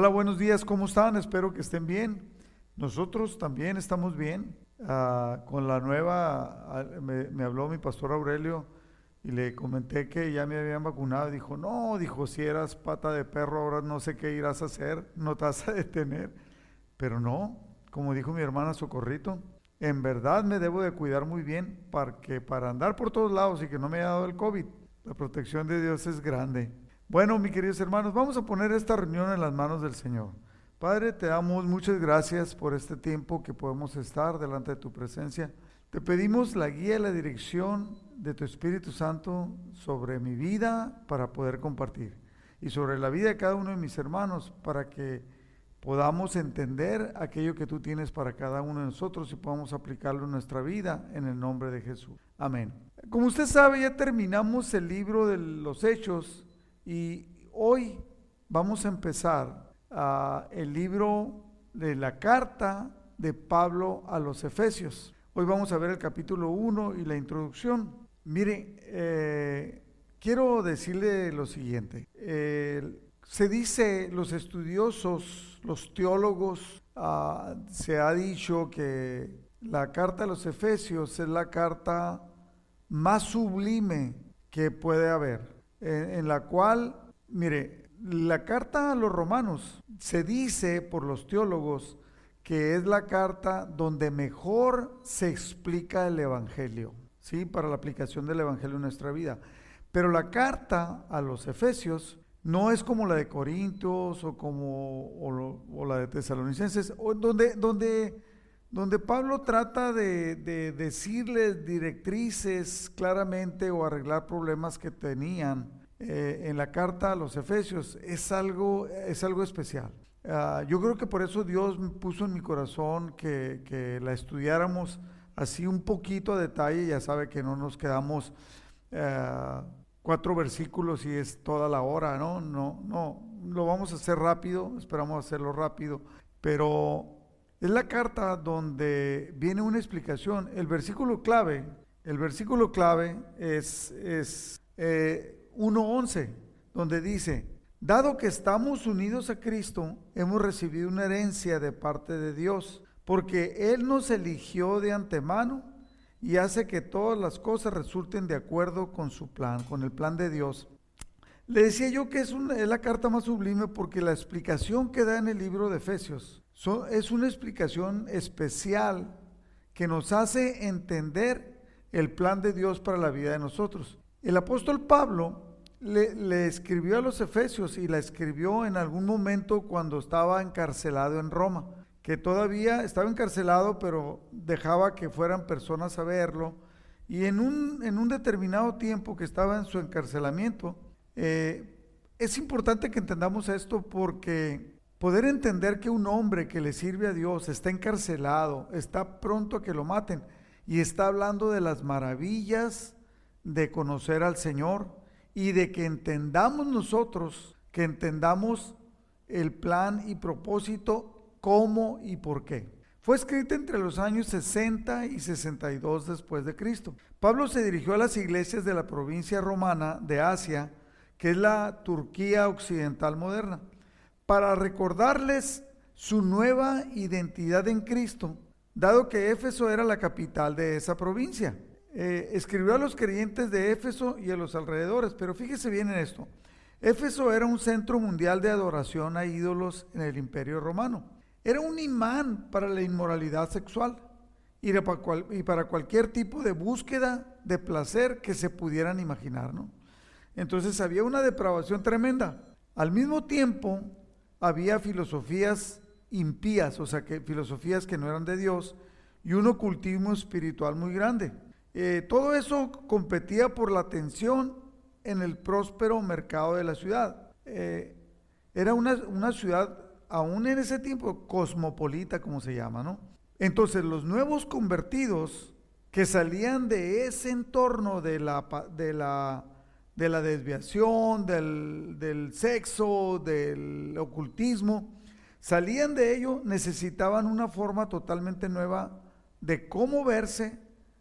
Hola, buenos días, ¿cómo están? Espero que estén bien. Nosotros también estamos bien. Ah, con la nueva, ah, me, me, habló mi pastor Aurelio y le comenté que ya me habían vacunado. Dijo, no, dijo, si eras pata de perro, ahora no sé qué irás a hacer, no te vas a detener. Pero no, como dijo mi hermana Socorrito, en verdad me debo de cuidar muy bien para que para andar por todos lados y que no me haya dado el COVID. La protección de Dios es grande. Bueno, mis queridos hermanos, vamos a poner esta reunión en las manos del Señor. Padre, te damos muchas gracias por este tiempo que podemos estar delante de tu presencia. Te pedimos la guía y la dirección de tu Espíritu Santo sobre mi vida para poder compartir y sobre la vida de cada uno de mis hermanos para que podamos entender aquello que tú tienes para cada uno de nosotros y podamos aplicarlo en nuestra vida en el nombre de Jesús. Amén. Como usted sabe, ya terminamos el libro de los Hechos y hoy vamos a empezar uh, el libro de la carta de Pablo a los Efesios. Hoy vamos a ver el capítulo 1 y la introducción. Mire, eh, quiero decirle lo siguiente. Se dice, los estudiosos, los teólogos, uh, se ha dicho que la carta a los Efesios es la carta más sublime que puede haber, en, la cual, mire, la carta a los romanos se dice por los teólogos que es la carta donde mejor se explica el Evangelio, ¿sí? Para la aplicación del Evangelio en nuestra vida. Pero la carta a los Efesios no es como la de Corintios o como o, la de Tesalonicenses, donde, donde, donde Pablo trata de, de, decirles directrices claramente o arreglar problemas que tenían eh, en la carta a los Efesios. Es algo, es algo especial. Uh, yo creo que por eso Dios puso en mi corazón que, que, la estudiáramos así un poquito a detalle. Ya sabe que no nos quedamos uh, cuatro versículos y es toda la hora, ¿no? No, no, lo vamos a hacer rápido, esperamos hacerlo rápido, pero es la carta donde viene una explicación. El versículo clave, el versículo clave es, es eh, 1.11, donde dice, dado que estamos unidos a Cristo, hemos recibido una herencia de parte de Dios, porque Él nos eligió de antemano y hace que todas las cosas resulten de acuerdo con su plan, con el plan de Dios. Le decía yo que es, es la carta más sublime porque la explicación que da en el libro de Efesios es una explicación especial que nos hace entender el plan de Dios para la vida de nosotros. El apóstol Pablo le, escribió a los Efesios y la escribió en algún momento cuando estaba encarcelado en Roma que todavía estaba encarcelado, pero dejaba que fueran personas a verlo. Y en un, en un determinado tiempo que estaba en su encarcelamiento, eh, es importante que entendamos esto porque poder entender que un hombre que le sirve a Dios está encarcelado, está pronto a que lo maten y está hablando de las maravillas de conocer al Señor y de que entendamos nosotros, que entendamos el plan y propósito cómo y por qué. Fue escrita entre los años 60 y 62 después de Cristo. Pablo se dirigió a las iglesias de la provincia romana de Asia, que es la Turquía occidental moderna, para recordarles su nueva identidad en Cristo, dado que Éfeso era la capital de esa provincia. Eh, escribió a los creyentes de Éfeso y a los alrededores, pero fíjese bien en esto. Éfeso era un centro mundial de adoración a ídolos en el imperio romano. Era un imán para la inmoralidad sexual y para cualquier tipo de búsqueda de placer que se pudieran imaginar, ¿no? Entonces había una depravación tremenda. Al mismo tiempo había filosofías impías, o sea, que filosofías que no eran de Dios, y un ocultismo espiritual muy grande. Eh, todo eso competía por la atención en el próspero mercado de la ciudad. Eh, era una, una ciudad aún en ese tiempo, cosmopolita, como se llama, ¿no? Entonces, los nuevos convertidos que salían de ese entorno de la, de la, de la desviación, del, del sexo, del ocultismo, salían de ello, necesitaban una forma totalmente nueva de cómo verse,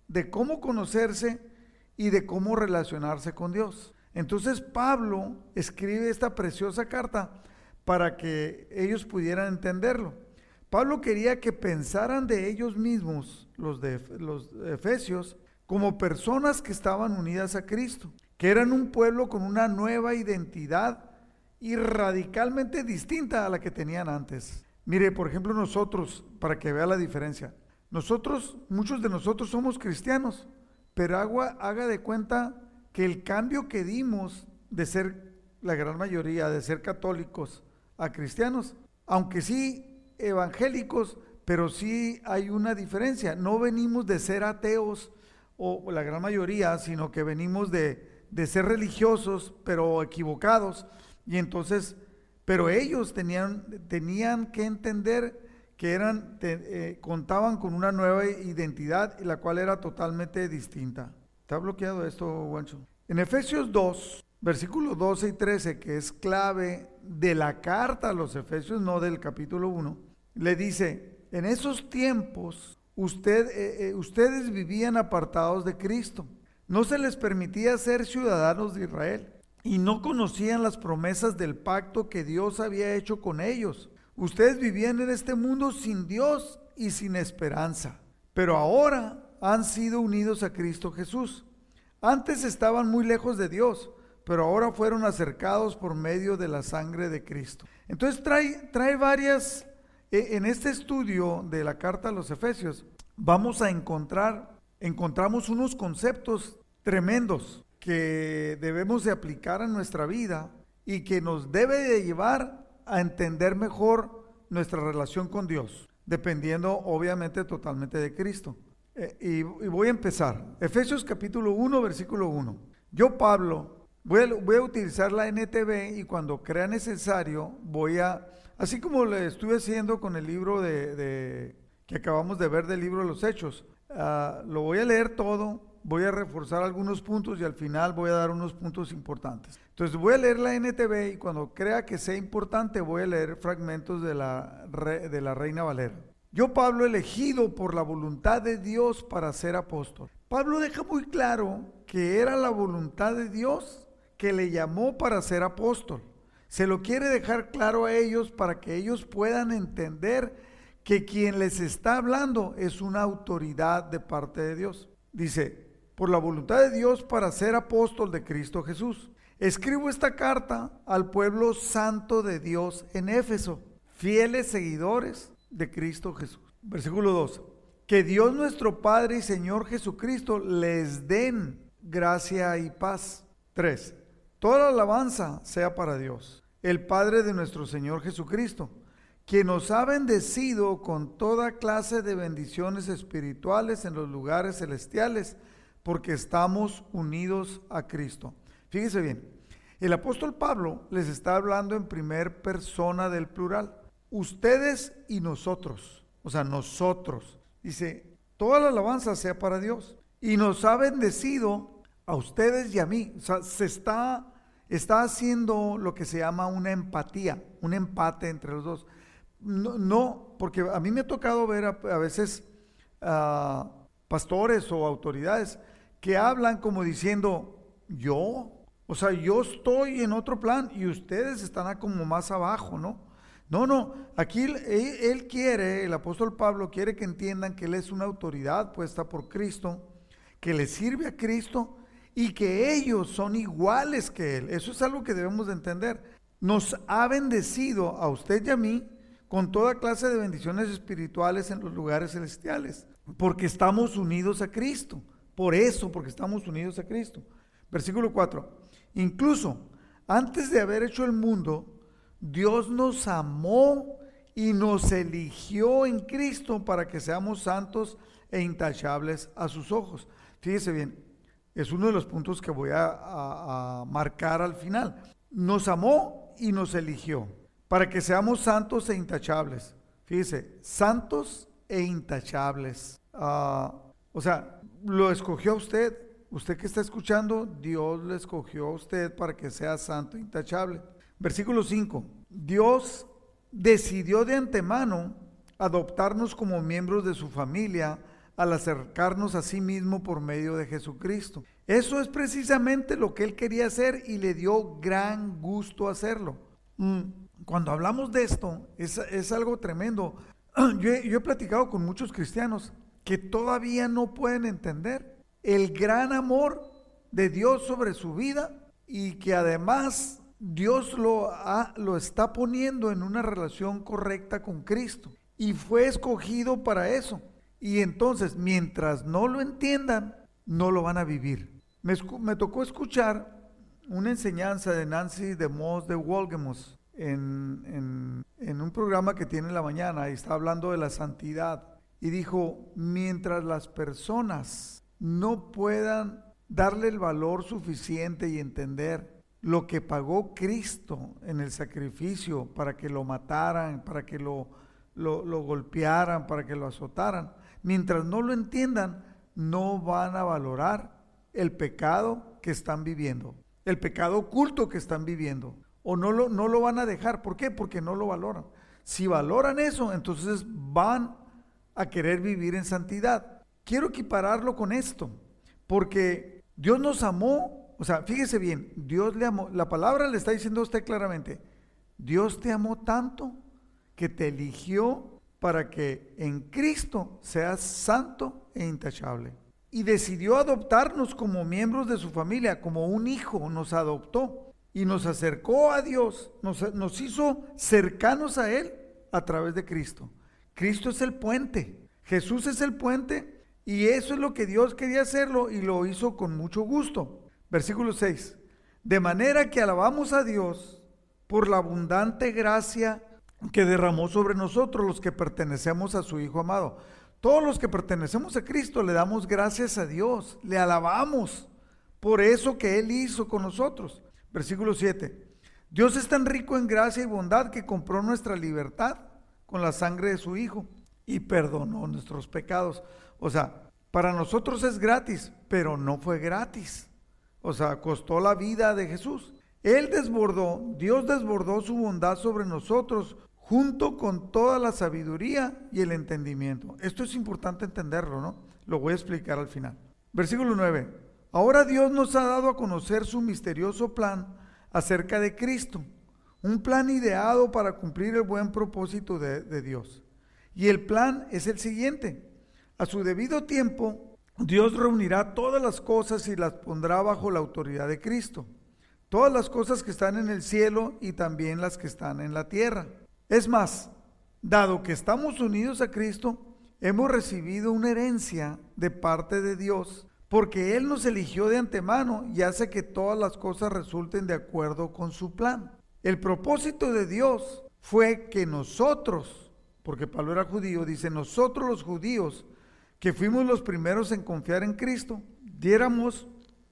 de cómo conocerse y de cómo relacionarse con Dios. Entonces Pablo escribe esta preciosa carta para que ellos pudieran entenderlo. Pablo quería que pensaran de ellos mismos, los de los efesios, como personas que estaban unidas a Cristo, que eran un pueblo con una nueva identidad y radicalmente distinta a la que tenían antes. Mire, por ejemplo, nosotros, para que vea la diferencia, nosotros, muchos de nosotros somos cristianos, pero haga de cuenta que el cambio que dimos de ser la gran mayoría, de ser católicos a cristianos, aunque sí evangélicos, pero sí hay una diferencia. No venimos de ser ateos o la gran mayoría, sino que venimos de, de ser religiosos, pero equivocados. Y entonces, pero ellos tenían, tenían que entender que eran, eh, contaban con una nueva identidad, la cual era totalmente distinta. ¿Está bloqueado esto, Guancho? En Efesios 2, versículos 12 y 13, que es clave de la carta a los Efesios, no del capítulo 1, le dice, en esos tiempos usted, eh, eh, ustedes vivían apartados de Cristo. No se les permitía ser ciudadanos de Israel y no conocían las promesas del pacto que Dios había hecho con ellos. Ustedes vivían en este mundo sin Dios y sin esperanza, pero ahora han sido unidos a Cristo Jesús. Antes estaban muy lejos de Dios, pero ahora fueron acercados por medio de la sangre de Cristo. Entonces trae, trae varias e, en este estudio de la carta a los Efesios vamos a encontrar, encontramos unos conceptos tremendos que debemos de aplicar a nuestra vida y que nos debe de llevar a entender mejor nuestra relación con Dios, dependiendo obviamente totalmente de Cristo. Eh, y, voy a empezar. Efesios capítulo 1, versículo 1. Yo, Pablo, voy a, voy a utilizar la NTV y cuando crea necesario voy a Así como le estuve haciendo con el libro de, que acabamos de ver del libro de los Hechos, ah, lo voy a leer todo, voy a reforzar algunos puntos y al final voy a dar unos puntos importantes. Entonces voy a leer la NTV y cuando crea que sea importante voy a leer fragmentos de la, de la Reina Valera. Yo, Pablo, elegido por la voluntad de Dios para ser apóstol. Pablo deja muy claro que era la voluntad de Dios que le llamó para ser apóstol. Se lo quiere dejar claro a ellos para que ellos puedan entender que quien les está hablando es una autoridad de parte de Dios. Dice, por la voluntad de Dios para ser apóstol de Cristo Jesús. Escribo esta carta al pueblo santo de Dios en Éfeso, fieles seguidores de Cristo Jesús. Versículo 2. Que Dios nuestro Padre y Señor Jesucristo les den gracia y paz. 3. Toda la alabanza sea para Dios, el Padre de nuestro Señor Jesucristo, quien nos ha bendecido con toda clase de bendiciones espirituales en los lugares celestiales, porque estamos unidos a Cristo. Fíjese bien, el apóstol Pablo les está hablando en primer persona del plural, ustedes y nosotros, o sea, nosotros. Dice, toda la alabanza sea para Dios y nos ha bendecido a ustedes y a mí. O sea, se está, está haciendo lo que se llama una empatía, un empate entre los dos. No, porque a mí me ha tocado ver a, veces pastores o autoridades que hablan como diciendo, yo, o sea, yo estoy en otro plan y ustedes están como más abajo, ¿no? No, no, aquí él, quiere, el apóstol Pablo quiere que entiendan que él es una autoridad puesta por Cristo, que le sirve a Cristo y que ellos son iguales que Él. Eso es algo que debemos de entender. Nos ha bendecido a usted y a mí con toda clase de bendiciones espirituales en los lugares celestiales, porque estamos unidos a Cristo. Por eso, porque estamos unidos a Cristo. Versículo 4. Incluso antes de haber hecho el mundo, Dios nos amó y nos eligió en Cristo para que seamos santos e intachables a sus ojos. Fíjese bien, es uno de los puntos que voy a, marcar al final. Nos amó y nos eligió para que seamos santos e intachables. Fíjese, santos e intachables. Ah, o sea, lo escogió usted. Usted que está escuchando, Dios le escogió a usted para que sea santo e intachable. Versículo 5. Dios decidió de antemano adoptarnos como miembros de su familia al acercarnos a sí mismo por medio de Jesucristo. Eso es precisamente lo que él quería hacer y le dio gran gusto hacerlo. Mm, cuando hablamos de esto, es, algo tremendo. Yo he platicado con muchos cristianos que todavía no pueden entender el gran amor de Dios sobre su vida y que además Dios lo, lo está poniendo en una relación correcta con Cristo y fue escogido para eso. Y entonces, mientras no lo entiendan, no lo van a vivir. Me, tocó escuchar una enseñanza de Nancy de Moss de Wolgemus en, un programa que tiene en la mañana y está hablando de la santidad. Y dijo, mientras las personas no puedan darle el valor suficiente y entender lo que pagó Cristo en el sacrificio para que lo mataran, para que lo, lo, golpearan, para que lo azotaran. Mientras no lo entiendan, no van a valorar el pecado que están viviendo, el pecado oculto que están viviendo, o no lo, no lo van a dejar. ¿Por qué? Porque no lo valoran. Si valoran eso, entonces van a querer vivir en santidad. Quiero equipararlo con esto, porque Dios nos amó, o sea, fíjese bien, Dios le amó, la palabra le está diciendo a usted claramente, Dios te amó tanto que te eligió para que en Cristo seas santo e intachable. Y decidió adoptarnos como miembros de su familia, como un hijo nos adoptó y nos acercó a Dios, nos, nos hizo cercanos a Él a través de Cristo. Cristo es el puente, Jesús es el puente y eso es lo que Dios quería hacerlo y lo hizo con mucho gusto. Versículo 6. De manera que alabamos a Dios por la abundante gracia que derramó sobre nosotros los que pertenecemos a su Hijo amado. Todos los que pertenecemos a Cristo le damos gracias a Dios, le alabamos por eso que Él hizo con nosotros. Versículo 7. Dios es tan rico en gracia y bondad que compró nuestra libertad con la sangre de su Hijo y perdonó nuestros pecados. O sea, para nosotros es gratis, pero no fue gratis. O sea, costó la vida de Jesús. Él desbordó, Dios desbordó su bondad sobre nosotros junto con toda la sabiduría y el entendimiento. Esto es importante entenderlo, ¿no? Lo voy a explicar al final. Versículo 9. Ahora Dios nos ha dado a conocer su misterioso plan acerca de Cristo, un plan ideado para cumplir el buen propósito de, de Dios. Y el plan es el siguiente. A su debido tiempo, Dios reunirá todas las cosas y las pondrá bajo la autoridad de Cristo. Todas las cosas que están en el cielo y también las que están en la tierra. Es más, dado que estamos unidos a Cristo, hemos recibido una herencia de parte de Dios, porque Él nos eligió de antemano y hace que todas las cosas resulten de acuerdo con su plan. El propósito de Dios fue que nosotros, porque Pablo era judío, dice, nosotros los judíos, que fuimos los primeros en confiar en Cristo, diéramos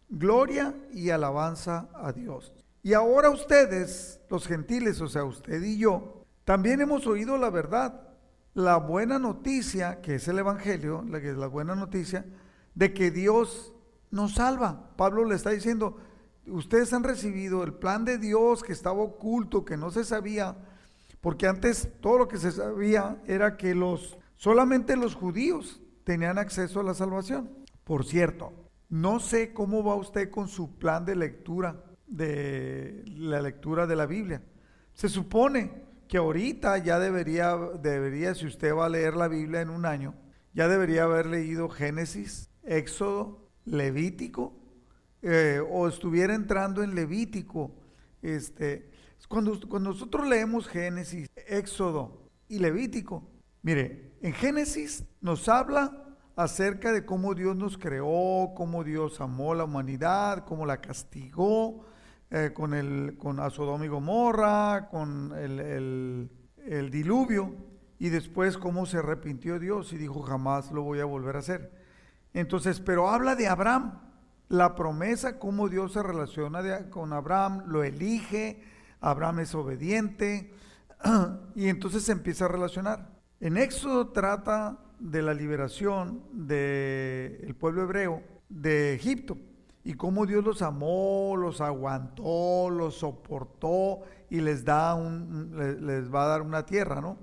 gloria y alabanza a Dios. Y ahora ustedes, los gentiles, o sea, usted y yo, también hemos oído la verdad, la buena noticia, que es el Evangelio, la que es la buena noticia, de que Dios nos salva. Pablo le está diciendo, ustedes han recibido el plan de Dios que estaba oculto, que no se sabía, porque antes todo lo que se sabía era que los solamente los judíos tenían acceso a la salvación. Por cierto, no sé cómo va usted con su plan de lectura, de la lectura de la Biblia. Se supone que ahorita ya debería, debería, si usted va a leer la Biblia en un año, ya debería haber leído Génesis, Éxodo, Levítico, eh, o estuviera entrando en Levítico. Este, cuando, cuando nosotros leemos Génesis, Éxodo y Levítico, mire, en Génesis nos habla acerca de cómo Dios nos creó, cómo Dios amó la humanidad, cómo la castigó eh, con, el, con a y Gomorra, con el, el diluvio, y después cómo se arrepintió Dios y dijo jamás lo voy a volver a hacer. Entonces, pero habla de Abraham, la promesa, cómo Dios se relaciona con Abraham, lo elige, Abraham es obediente, y entonces se empieza a relacionar. En Éxodo trata de la liberación del pueblo hebreo de Egipto y cómo Dios los amó, los aguantó, los soportó y les, da un, les va a dar una tierra, ¿no?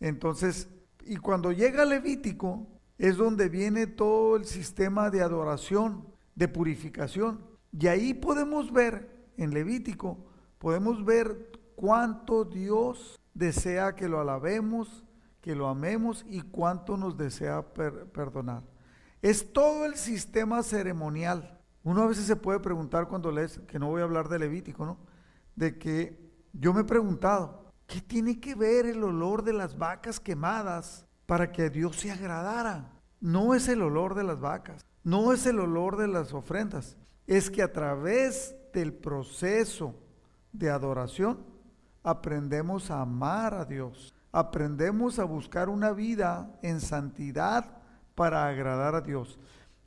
Entonces, y cuando llega Levítico, es donde viene todo el sistema de adoración, de purificación. Y ahí podemos ver, en Levítico, podemos ver cuánto Dios desea que lo alabemos, que lo amemos y cuánto nos desea perdonar. Es todo el sistema ceremonial. Uno a veces se puede preguntar cuando lees, que no voy a hablar de Levítico, ¿no? De que yo me he preguntado, ¿qué tiene que ver el olor de las vacas quemadas para que Dios se agradara? No es el olor de las vacas, no es el olor de las ofrendas, es que a través del proceso de adoración aprendemos a amar a Dios, aprendemos a buscar una vida en santidad para agradar a Dios.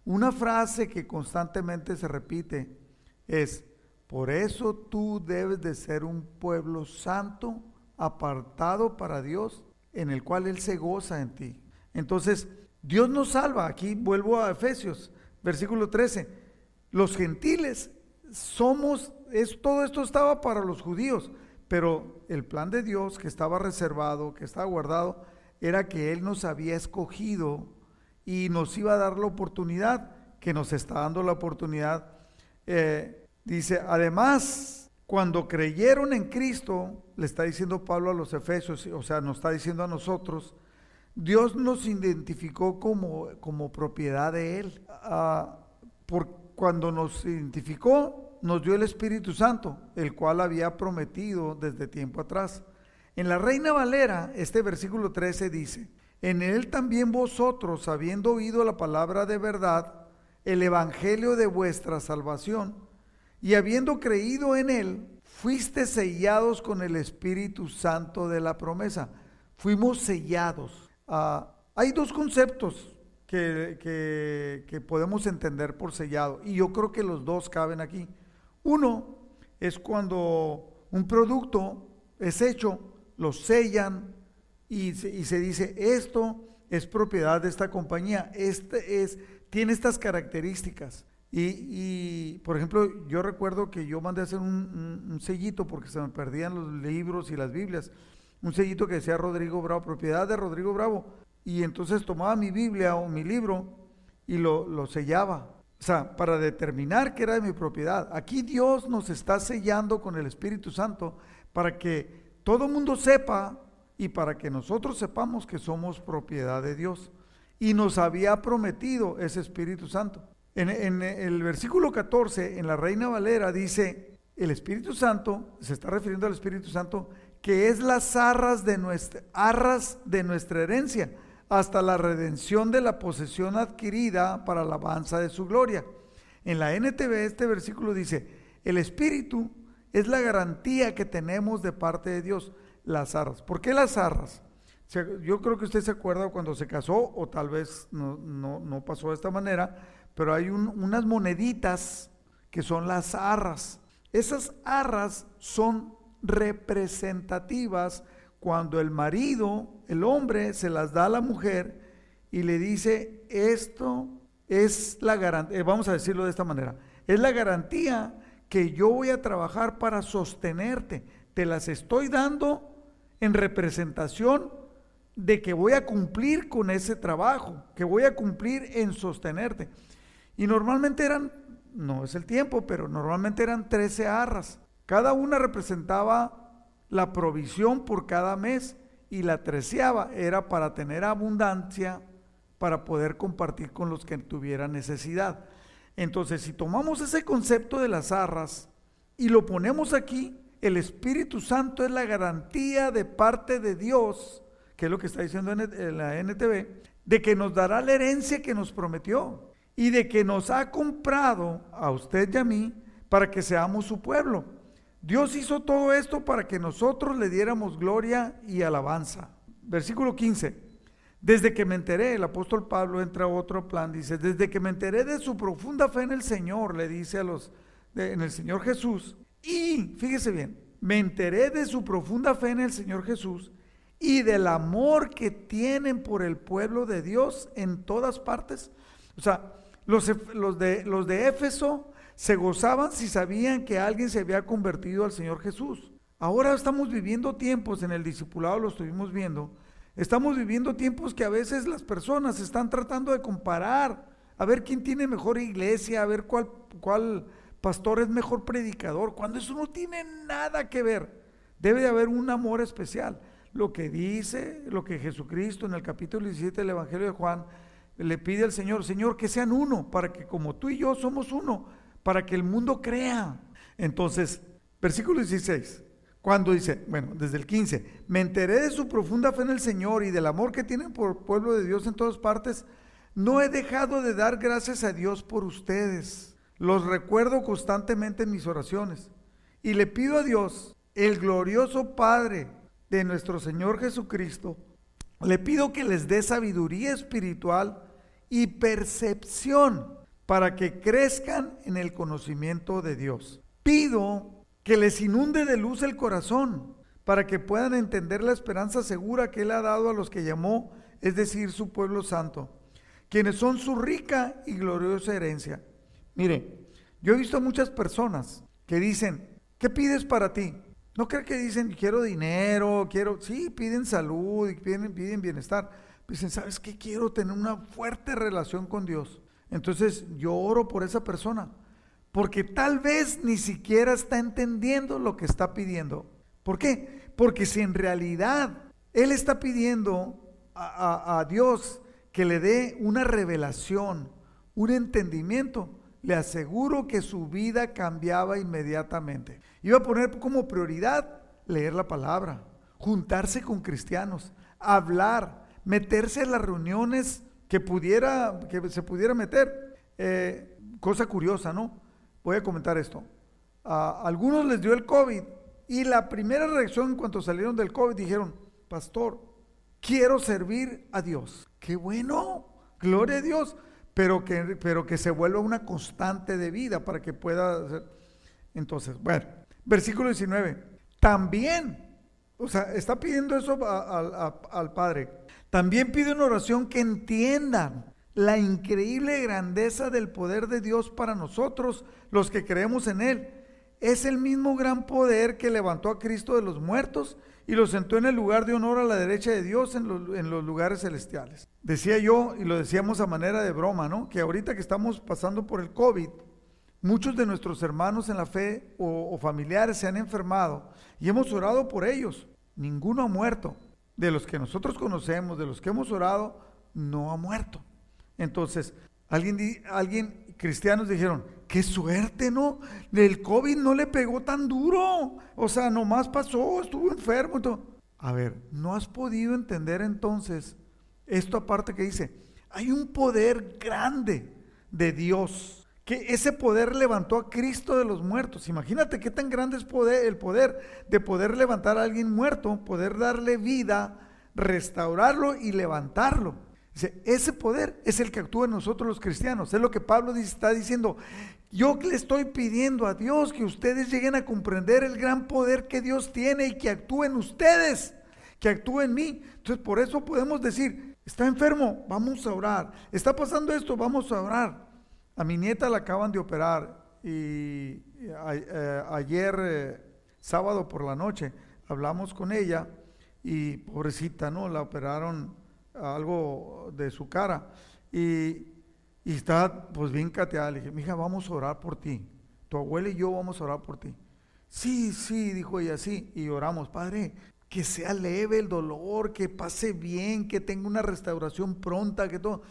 Una frase que constantemente se repite es, por eso tú debes de ser un pueblo santo, apartado para Dios, en el cual Él se goza en ti. Entonces, Dios nos salva. Aquí vuelvo a Efesios, versículo 13. Los gentiles somos, es, todo esto estaba para los judíos, pero el plan de Dios que estaba reservado, que estaba guardado, era que Él nos había escogido y nos iba a dar la oportunidad, que nos está dando la oportunidad. Eh, dice, además, cuando creyeron en Cristo, le está diciendo Pablo a los Efesios, o sea, nos está diciendo a nosotros, Dios nos identificó como, como propiedad de Él. Ah, por, cuando nos identificó, nos dio el Espíritu Santo, el cual había prometido desde tiempo atrás. En la Reina Valera, este versículo 13 dice, en él también vosotros, habiendo oído la palabra de verdad, el evangelio de vuestra salvación, y habiendo creído en él, fuiste sellados con el Espíritu Santo de la promesa. Fuimos sellados. Ah, hay dos conceptos que, que podemos entender por sellado, y yo creo que los dos caben aquí. Uno es cuando un producto es hecho, lo sellan, y se, dice, esto es propiedad de esta compañía, este es, tiene estas características. Y, por ejemplo, yo recuerdo que yo mandé a hacer un, sellito porque se me perdían los libros y las Biblias, un sellito que decía Rodrigo Bravo, propiedad de Rodrigo Bravo. Y entonces tomaba mi Biblia o mi libro y lo, lo sellaba. O sea, para determinar que era de mi propiedad. Aquí Dios nos está sellando con el Espíritu Santo para que todo mundo sepa y para que nosotros sepamos que somos propiedad de Dios. Y nos había prometido ese Espíritu Santo. En, el versículo 14, en la Reina Valera, dice, el Espíritu Santo, se está refiriendo al Espíritu Santo, que es las arras de nuestra, arras de nuestra herencia, hasta la redención de la posesión adquirida para la alabanza de su gloria. En la NTV este versículo dice, el Espíritu es la garantía que tenemos de parte de Dios las arras. ¿Por qué las arras? Yo creo que usted se acuerda cuando se casó, o tal vez no, pasó de esta manera, pero hay unas moneditas que son las arras. Esas arras son representativas cuando el marido, el hombre, se las da a la mujer y le dice, esto es la garantía, eh, vamos a decirlo de esta manera, es la garantía que yo voy a trabajar para sostenerte. Te las estoy dando en representación de que voy a cumplir con ese trabajo, que voy a cumplir en sostenerte. Y normalmente eran, no es el tiempo, pero normalmente eran 13 arras. Cada una representaba la provisión por cada mes y la treceava era para tener abundancia, para poder compartir con los que tuvieran necesidad. Entonces, si tomamos ese concepto de las arras y lo ponemos aquí, el Espíritu Santo es la garantía de parte de Dios, que es lo que está diciendo en la NTV, de que nos dará la herencia que nos prometió y de que nos ha comprado a usted y a mí para que seamos su pueblo. Dios hizo todo esto para que nosotros le diéramos gloria y alabanza. Versículo 15. Desde que me enteré, el apóstol Pablo entra a otro plan, dice, desde que me enteré de su profunda fe en el Señor, le dice a los, en el Señor Jesús, y fíjese bien, me enteré de su profunda fe en el Señor Jesús y del amor que tienen por el pueblo de Dios en todas partes. O sea, los, de, Éfeso se gozaban si sabían que alguien se había convertido al Señor Jesús. Ahora estamos viviendo tiempos, en el discipulado lo estuvimos viendo, estamos viviendo tiempos que a veces las personas están tratando de comparar, a ver quién tiene mejor iglesia, a ver cuál, cuál pastor es mejor predicador, cuando eso no tiene nada que ver. Debe de haber un amor especial. Lo que dice, lo que Jesucristo en el capítulo 17 del Evangelio de Juan le pide al Señor, Señor, que sean uno, para que como tú y yo somos uno, para que el mundo crea. Entonces, versículo 16, cuando dice, bueno, desde el 15, me enteré de su profunda fe en el Señor y del amor que tienen por el pueblo de Dios en todas partes, no he dejado de dar gracias a Dios por ustedes. Los recuerdo constantemente en mis oraciones. Y le pido a Dios, el glorioso Padre de nuestro Señor Jesucristo, le pido que les dé sabiduría espiritual y percepción para que crezcan en el conocimiento de Dios. Pido que les inunde de luz el corazón para que puedan entender la esperanza segura que Él ha dado a los que llamó, es decir, su pueblo santo quienes son su rica y gloriosa herencia. Mire, yo he visto muchas personas que dicen, ¿qué pides para ti? No creo que dicen, quiero dinero, quiero, sí, piden salud piden, piden bienestar. Dicen, ¿sabes qué? Quiero tener una fuerte relación con Dios. Entonces yo oro por esa persona, porque tal vez ni siquiera está entendiendo lo que está pidiendo. ¿Por qué? Porque si en realidad Él está pidiendo a, a Dios que le dé una revelación, un entendimiento, le aseguro que su vida cambiaba inmediatamente. Iba a poner como prioridad leer la palabra, juntarse con cristianos, hablar, meterse en las reuniones que pudiera, que se pudiera meter. Eh, cosa curiosa, ¿no? Voy a comentar esto. A algunos les dio el COVID y la primera reacción en cuanto salieron del COVID dijeron, pastor, quiero servir a Dios. Qué bueno, gloria a Dios, pero que, pero que se vuelva una constante de vida para que pueda ser. Entonces, bueno, versículo 19, también, o sea, está pidiendo eso al Padre, también pide una oración que entiendan la increíble grandeza del poder de Dios para nosotros, los que creemos en Él. Es el mismo gran poder que levantó a Cristo de los muertos y lo sentó en el lugar de honor a la derecha de Dios en los, lugares celestiales. Decía yo, y lo decíamos a manera de broma, ¿no? Que ahorita que estamos pasando por el COVID, muchos de nuestros hermanos en la fe o, o familiares se han enfermado y hemos orado por ellos. Ninguno ha muerto. De los que nosotros conocemos, de los que hemos orado, no ha muerto. Entonces, alguien, alguien cristianos dijeron, qué suerte, ¿no? El COVID no le pegó tan duro. O sea, nomás pasó, estuvo enfermo. A ver, ¿no has podido entender entonces esto aparte que dice? Hay un poder grande de Dios, que ese poder levantó a Cristo de los muertos. Imagínate qué tan grande es el poder de poder levantar a alguien muerto, poder darle vida, restaurarlo y levantarlo ese poder es el que actúa en nosotros los cristianos. Es lo que Pablo está diciendo. Yo le estoy pidiendo a Dios que ustedes lleguen a comprender el gran poder que Dios tiene y que actúe en ustedes, que actúe en mí. Entonces, por eso podemos decir, está enfermo, vamos a orar. Está pasando esto, vamos a orar. A mi nieta la acaban de operar y eh, ayer, eh, sábado por la noche, hablamos con ella y pobrecita, ¿no? La operaron algo de su cara. Y, y está pues bien cateada. Le dije, mija, vamos a orar por ti. Tu abuela y yo vamos a orar por ti. Sí, sí, dijo ella, sí. Y oramos, Padre, que sea leve el dolor, que pase bien, que tenga una restauración pronta, que todo.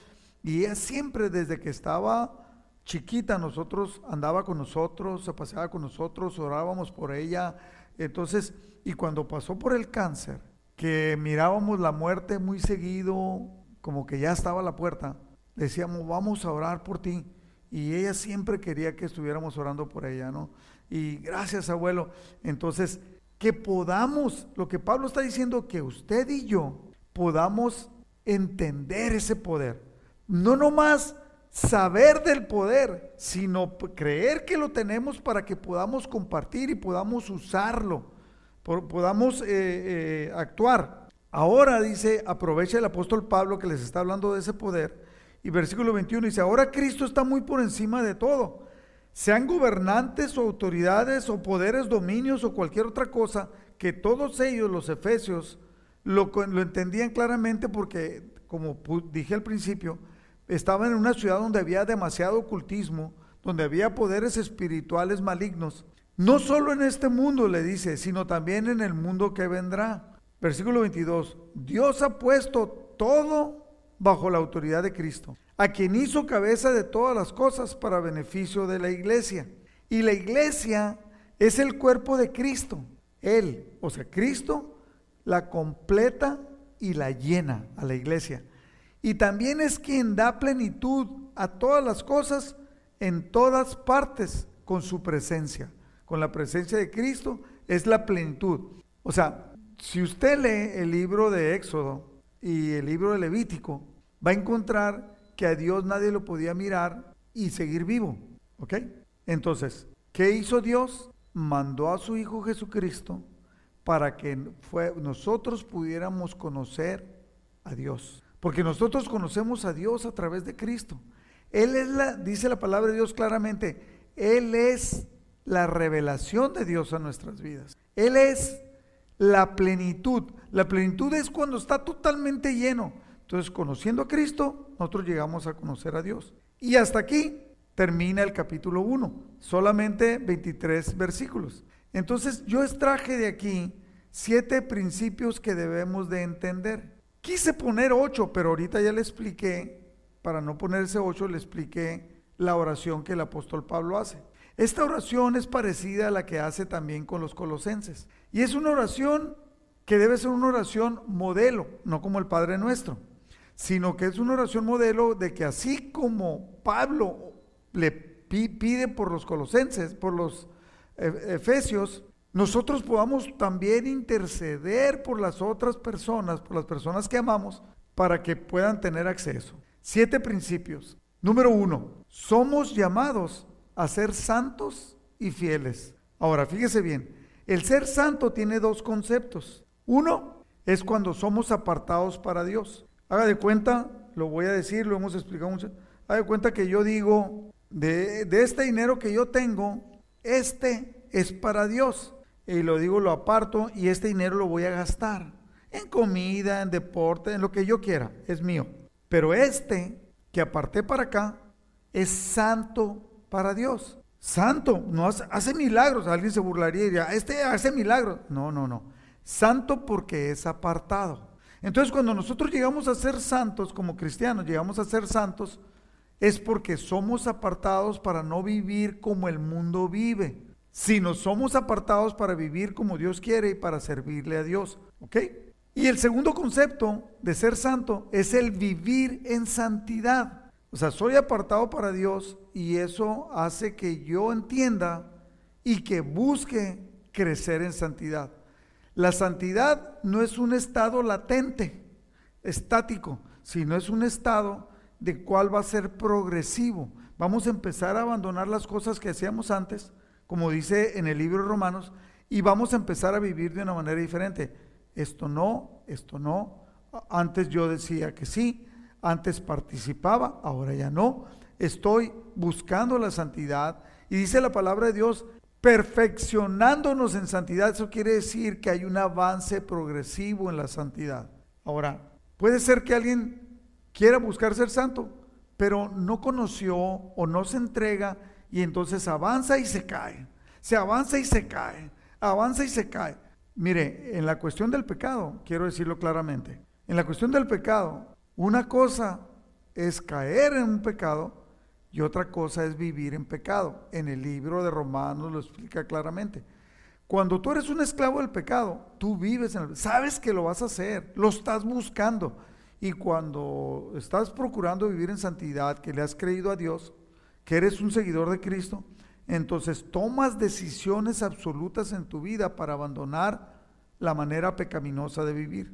Y ella siempre, desde que estaba chiquita, nosotros andaba con nosotros, se paseaba con nosotros, orábamos por ella. Entonces, y cuando pasó por el cáncer, que mirábamos la muerte muy seguido, como que ya estaba a la puerta, decíamos, vamos a orar por ti. Y ella siempre quería que estuviéramos orando por ella, ¿no? Y gracias, abuelo. Entonces, que podamos, lo que Pablo está diciendo, que usted y yo podamos entender ese poder. No nomás saber del poder, sino creer que lo tenemos para que podamos compartir y podamos usarlo podamos eh, eh, actuar. Ahora dice, aprovecha el apóstol Pablo que les está hablando de ese poder. Y versículo 21 dice, ahora Cristo está muy por encima de todo. Sean gobernantes o autoridades o poderes, dominios o cualquier otra cosa, que todos ellos, los efesios, lo, lo entendían claramente porque, como dije al principio, estaban en una ciudad donde había demasiado ocultismo, donde había poderes espirituales malignos No solo en este mundo, le dice, sino también en el mundo que vendrá. Versículo 22. Dios ha puesto todo bajo la autoridad de Cristo, a quien hizo cabeza de todas las cosas para beneficio de la iglesia. Y la iglesia es el cuerpo de Cristo. Él, o sea, Cristo, la completa y la llena a la iglesia. Y también es quien da plenitud a todas las cosas en todas partes con su presencia. Con la presencia de Cristo es la plenitud. O sea, si usted lee el libro de Éxodo y el libro de Levítico, va a encontrar que a Dios nadie lo podía mirar y seguir vivo. ¿Ok? Entonces, ¿qué hizo Dios? Mandó a su Hijo Jesucristo para que nosotros pudiéramos conocer a Dios. Porque nosotros conocemos a Dios a través de Cristo. Él es la, dice la palabra de Dios claramente, Él es la revelación de Dios a nuestras vidas. Él es la plenitud. La plenitud es cuando está totalmente lleno. Entonces, conociendo a Cristo, nosotros llegamos a conocer a Dios. Y hasta aquí termina el capítulo 1, solamente 23 versículos. Entonces yo extraje de aquí siete principios que debemos de entender. Quise poner ocho, pero ahorita ya le expliqué, para no ponerse ocho, le expliqué la oración que el apóstol Pablo hace. Esta oración es parecida a la que hace también con los colosenses. Y es una oración que debe ser una oración modelo, no como el Padre Nuestro, sino que es una oración modelo de que así como Pablo le pide por los colosenses, por los Efesios, nosotros podamos también interceder por las otras personas, por las personas que amamos, para que puedan tener acceso. Siete principios. Número uno, somos llamados a ser santos y fieles. Ahora, fíjese bien, el ser santo tiene dos conceptos. Uno es cuando somos apartados para Dios. Haga de cuenta, lo voy a decir, lo hemos explicado mucho, haga de cuenta que yo digo, de, de este dinero que yo tengo, este es para Dios. Y lo digo, lo aparto y este dinero lo voy a gastar en comida, en deporte, en lo que yo quiera, es mío. Pero este que aparté para acá es santo para Dios. Santo, no hace, milagros. Alguien se burlaría y diría, este hace milagros. No, no, no. Santo porque es apartado. Entonces cuando nosotros llegamos a ser santos como cristianos, llegamos a ser santos, es porque somos apartados para no vivir como el mundo vive, sino somos apartados para vivir como Dios quiere y para servirle a Dios. ¿Ok? Y el segundo concepto de ser santo es el vivir en santidad. O sea, soy apartado para Dios y eso hace que yo entienda y que busque crecer en santidad. La santidad no es un estado latente, estático, sino es un estado de cuál va a ser progresivo. Vamos a empezar a abandonar las cosas que hacíamos antes, como dice en el libro de Romanos, y vamos a empezar a vivir de una manera diferente. Esto no, esto no. Antes yo decía que sí, antes participaba, ahora ya no. Estoy buscando la santidad. Y dice la palabra de Dios, perfeccionándonos en santidad. Eso quiere decir que hay un avance progresivo en la santidad. Ahora, puede ser que alguien quiera buscar ser santo, pero no conoció o no se entrega y entonces avanza y se cae. Se avanza y se cae. Avanza y se cae. Mire, en la cuestión del pecado, quiero decirlo claramente, en la cuestión del pecado, una cosa es caer en un pecado y otra cosa es vivir en pecado. En el libro de Romanos lo explica claramente. Cuando tú eres un esclavo del pecado, tú vives en el... Sabes que lo vas a hacer, lo estás buscando, y cuando estás procurando vivir en santidad, que le has creído a Dios, que eres un seguidor de Cristo, entonces tomas decisiones absolutas en tu vida para abandonar la manera pecaminosa de vivir.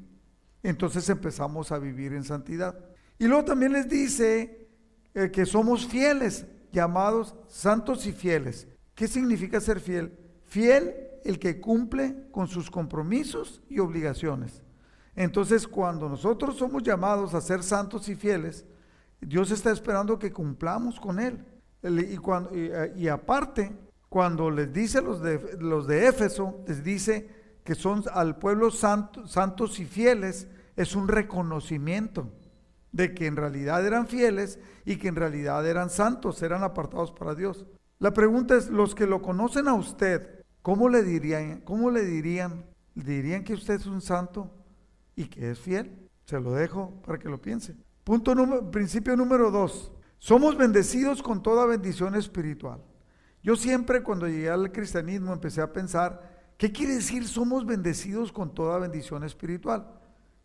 Entonces empezamos a vivir en santidad. Y luego también les dice eh, que somos fieles, llamados santos y fieles. ¿Qué significa ser fiel? Fiel el que cumple con sus compromisos y obligaciones. Entonces, cuando nosotros somos llamados a ser santos y fieles, Dios está esperando que cumplamos con Él. Y, cuando, y, aparte, cuando les dice los de, los de Éfeso, les dice que son al pueblo santo, santos y fieles, es un reconocimiento de que en realidad eran fieles y que en realidad eran santos, eran apartados para Dios. La pregunta es, los que lo conocen a usted, ¿cómo le dirían? ¿Cómo le dirían? ¿Dirían que usted es un santo y que es fiel? Se lo dejo para que lo piense. Punto número, principio número dos. Somos bendecidos con toda bendición espiritual. Yo siempre cuando llegué al cristianismo empecé a pensar, ¿qué quiere decir somos bendecidos con toda bendición espiritual?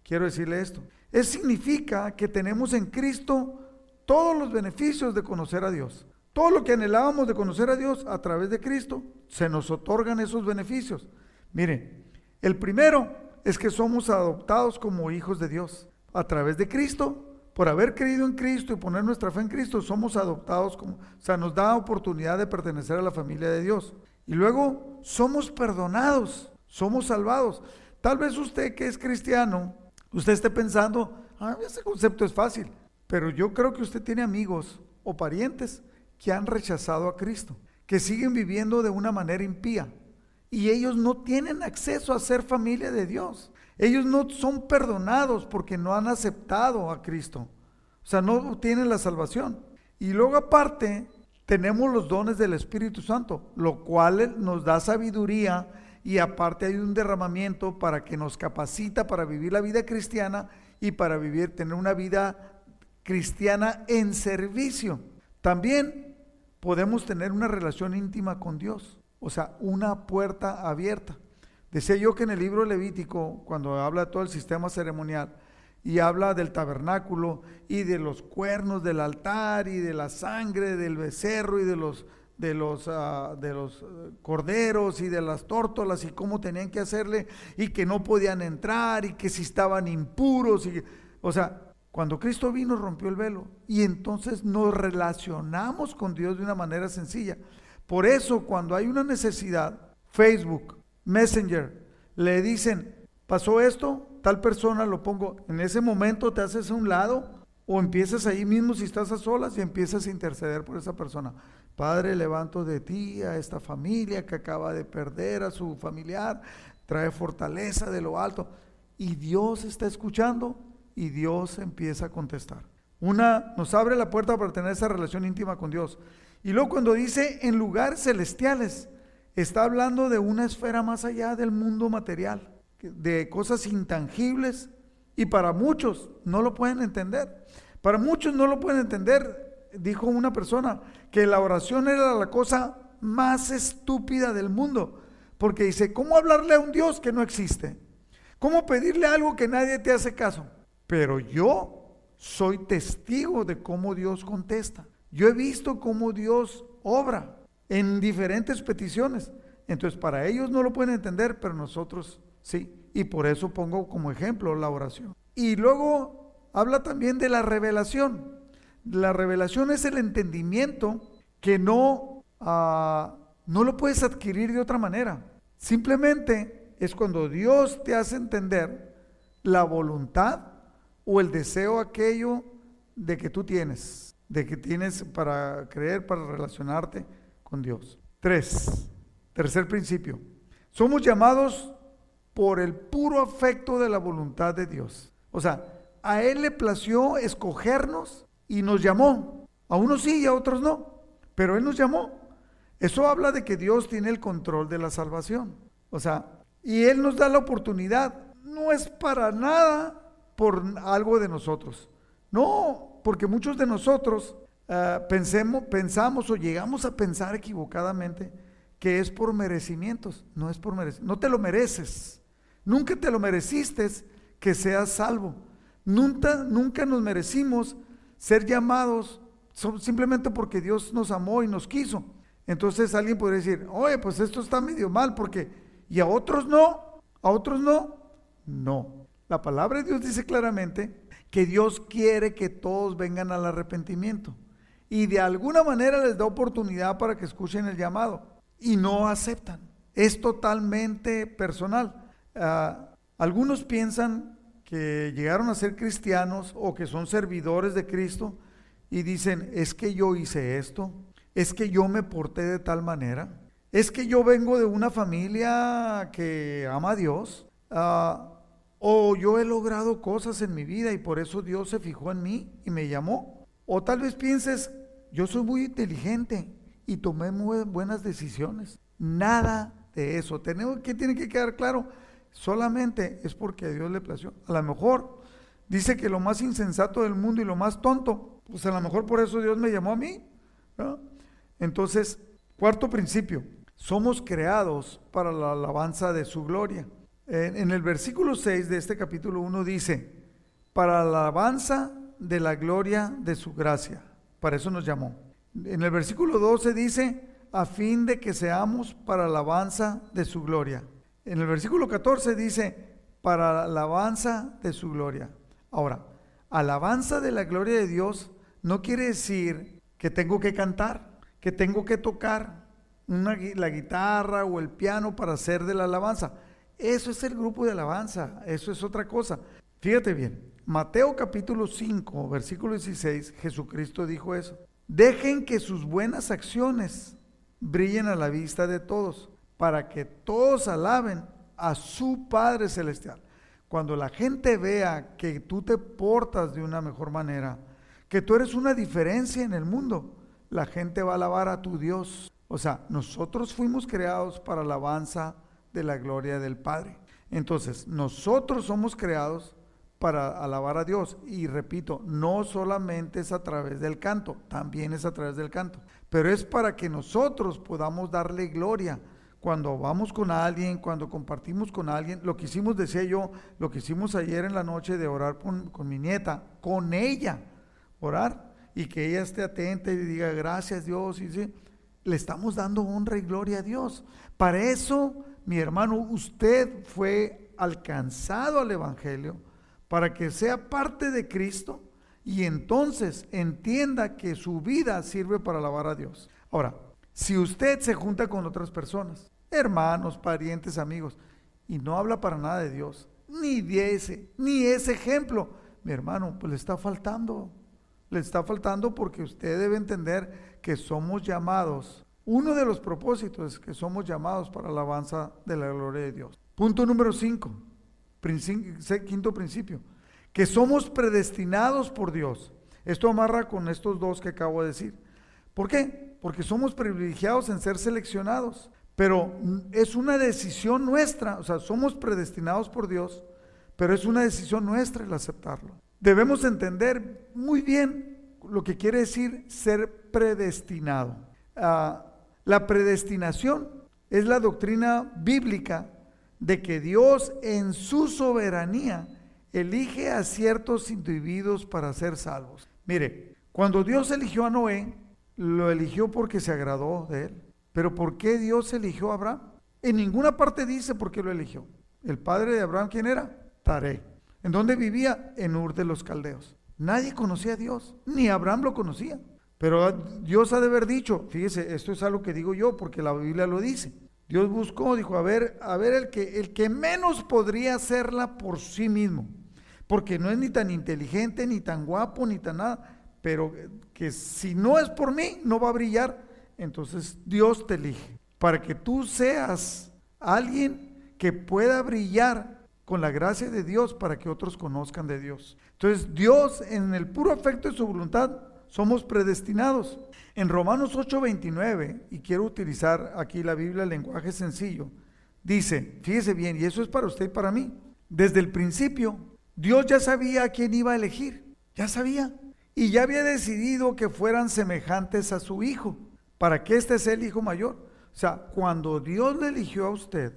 Quiero decirle esto. Es significa que tenemos en Cristo todos los beneficios de conocer a Dios. Todo lo que anhelábamos de conocer a Dios a través de Cristo, se nos otorgan esos beneficios. Miren, el primero es que somos adoptados como hijos de Dios. A través de Cristo, por haber creído en Cristo y poner nuestra fe en Cristo, somos adoptados como, o sea, nos da oportunidad de pertenecer a la familia de Dios. Y luego somos perdonados, somos salvados. Tal vez usted que es cristiano, usted esté pensando, ah, ese concepto es fácil, pero yo creo que usted tiene amigos o parientes que han rechazado a Cristo, que siguen viviendo de una manera impía y ellos no tienen acceso a ser familia de Dios. Ellos no son perdonados porque no han aceptado a Cristo. O sea, no tienen la salvación. Y luego aparte, tenemos los dones del Espíritu Santo, lo cual nos da sabiduría y aparte hay un derramamiento para que nos capacita para vivir la vida cristiana y para vivir, tener una vida cristiana en servicio. También podemos tener una relación íntima con Dios, o sea, una puerta abierta. Decía yo que en el libro Levítico, cuando habla de todo el sistema ceremonial y habla del tabernáculo y de los cuernos del altar y de la sangre del becerro y de los de los, ah, de los eh, corderos y de las tórtolas y cómo tenían que hacerle y que no podían entrar y que si estaban impuros y o sea, cuando Cristo vino rompió el velo y entonces nos relacionamos con Dios de una manera sencilla. Por eso cuando hay una necesidad, Facebook, Messenger, le dicen, pasó esto, tal persona lo pongo, en ese momento te haces a un lado o empiezas ahí mismo si estás a solas y empiezas a interceder por esa persona. Padre, levanto de ti a esta familia que acaba de perder a su familiar, trae fortaleza de lo alto. Y Dios está escuchando y Dios empieza a contestar. Una nos abre la puerta para tener esa relación íntima con Dios. Y luego cuando dice en lugares celestiales, está hablando de una esfera más allá del mundo material, de cosas intangibles y para muchos no lo pueden entender. Para muchos no lo pueden entender, dijo una persona, que la oración era la cosa más estúpida del mundo, porque dice, ¿cómo hablarle a un Dios que no existe? ¿Cómo pedirle algo que nadie te hace caso? Pero yo soy testigo de cómo Dios contesta. Yo he visto cómo Dios obra en diferentes peticiones. Entonces, para ellos no lo pueden entender, pero nosotros sí. Y por eso pongo como ejemplo la oración. Y luego habla también de la revelación. La revelación es el entendimiento que no, ah, no lo puedes adquirir de otra manera. Simplemente es cuando Dios te hace entender la voluntad o el deseo aquello de que tú tienes, de que tienes para creer, para relacionarte con Dios. Tres, tercer principio. Somos llamados por el puro afecto de la voluntad de Dios. O sea, a Él le plació escogernos y nos llamó. A unos sí y a otros no, pero Él nos llamó. Eso habla de que Dios tiene el control de la salvación. O sea, y Él nos da la oportunidad. No es para nada por algo de nosotros. No, porque muchos de nosotros eh, pensemos, pensamos o llegamos a pensar equivocadamente que es por merecimientos. No es por merecimientos. No te lo mereces. Nunca te lo mereciste que seas salvo. Nunca, nunca nos merecimos ser llamados simplemente porque Dios nos amó y nos quiso. Entonces alguien podría decir, oye, pues esto está medio mal porque, y a otros no, a otros no. No, la palabra de Dios dice claramente que Dios quiere que todos vengan al arrepentimiento. Y de alguna manera les da oportunidad para que escuchen el llamado. Y no aceptan. Es totalmente personal. Ah, algunos piensan llegaron a ser cristianos o que son servidores de Cristo y dicen, es que yo hice esto, es que yo me porté de tal manera, es que yo vengo de una familia que ama a Dios. Ah, o yo he logrado cosas en mi vida y por eso Dios se fijó en mí y me llamó. O tal vez pienses, yo soy muy inteligente y tomé muy buenas decisiones. Nada de eso. Tenemos que tiene que quedar claro, solamente es porque a Dios le plació. A lo mejor dice que lo más insensato del mundo y lo más tonto, pues a lo mejor por eso Dios me llamó a mí. Entonces, cuarto principio, somos creados para la alabanza de su gloria. En, el versículo 6 de este capítulo 1 dice, para la alabanza de la gloria de su gracia. Para eso nos llamó. En el versículo 12 dice, a fin de que seamos para la alabanza de su gloria. En el versículo 14 dice, para la alabanza de su gloria. Ahora, alabanza de la gloria de Dios no quiere decir que tengo que cantar, que tengo que tocar una, la guitarra o el piano para hacer de la alabanza. Eso es el grupo de alabanza, eso es otra cosa. Fíjate bien, Mateo capítulo 5, versículo 16, Jesucristo dijo eso. Dejen que sus buenas acciones brillen a la vista de todos, para que todos alaben a su Padre Celestial. Cuando la gente vea que tú te portas de una mejor manera, que tú eres una diferencia en el mundo, la gente va a alabar a tu Dios. O sea, nosotros fuimos creados para alabanza de la gloria del Padre. Entonces, nosotros somos creados para alabar a Dios. Y repito, no solamente es a través del canto, también es a través del canto, pero es para que nosotros podamos darle gloria. Cuando vamos con alguien, cuando compartimos con alguien, lo que hicimos, decía yo, lo que hicimos ayer en la noche de orar con, con mi nieta, con ella, orar, y que ella esté atenta y diga gracias Dios, y sí, le estamos dando honra y gloria a Dios. Para eso, mi hermano, usted fue alcanzado al Evangelio, para que sea parte de Cristo y entonces entienda que su vida sirve para alabar a Dios. Ahora, si usted se junta con otras personas, hermanos, parientes, amigos, y no habla para nada de Dios, ni de ese, ni ese ejemplo, mi hermano, pues le está faltando. Le está faltando porque usted debe entender que somos llamados. Uno de los propósitos es que somos llamados para la alabanza de la gloria de Dios. Punto número 5 quinto principio, que somos predestinados por Dios. Esto amarra con estos dos que acabo de decir. ¿Por qué? Porque somos privilegiados en ser seleccionados, pero es una decisión nuestra, o sea, somos predestinados por Dios, pero es una decisión nuestra el aceptarlo. Debemos entender muy bien lo que quiere decir ser predestinado. Ah, la predestinación es la doctrina bíblica de que Dios en su soberanía elige a ciertos individuos para ser salvos. Mire, cuando Dios eligió a Noé, lo eligió porque se agradó de él. Pero ¿por qué Dios eligió a Abraham? En ninguna parte dice por qué lo eligió. El padre de Abraham, ¿quién era? Taré. ¿En dónde vivía? En Ur de los Caldeos. Nadie conocía a Dios, ni Abraham lo conocía. Pero Dios ha de haber dicho, fíjese, esto es algo que digo yo porque la Biblia lo dice. Dios buscó, dijo, a ver, a ver el que, el que menos podría hacerla por sí mismo, porque no es ni tan inteligente, ni tan guapo, ni tan nada, pero que si no es por mí, no va a brillar. Entonces Dios te elige para que tú seas alguien que pueda brillar con la gracia de Dios para que otros conozcan de Dios. Entonces Dios en el puro afecto de su voluntad somos predestinados. En Romanos 8:29, y quiero utilizar aquí la Biblia, el lenguaje sencillo, dice, fíjese bien, y eso es para usted y para mí, desde el principio, Dios ya sabía a quién iba a elegir, ya sabía, y ya había decidido que fueran semejantes a su hijo, para que este sea el hijo mayor. O sea, cuando Dios le eligió a usted,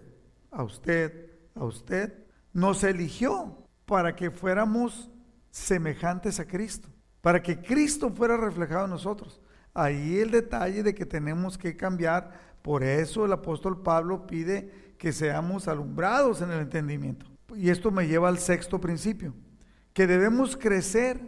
a usted, a usted, nos eligió para que fuéramos semejantes a Cristo para que Cristo fuera reflejado en nosotros. Ahí el detalle de que tenemos que cambiar, por eso el apóstol Pablo pide que seamos alumbrados en el entendimiento. Y esto me lleva al sexto principio, que debemos crecer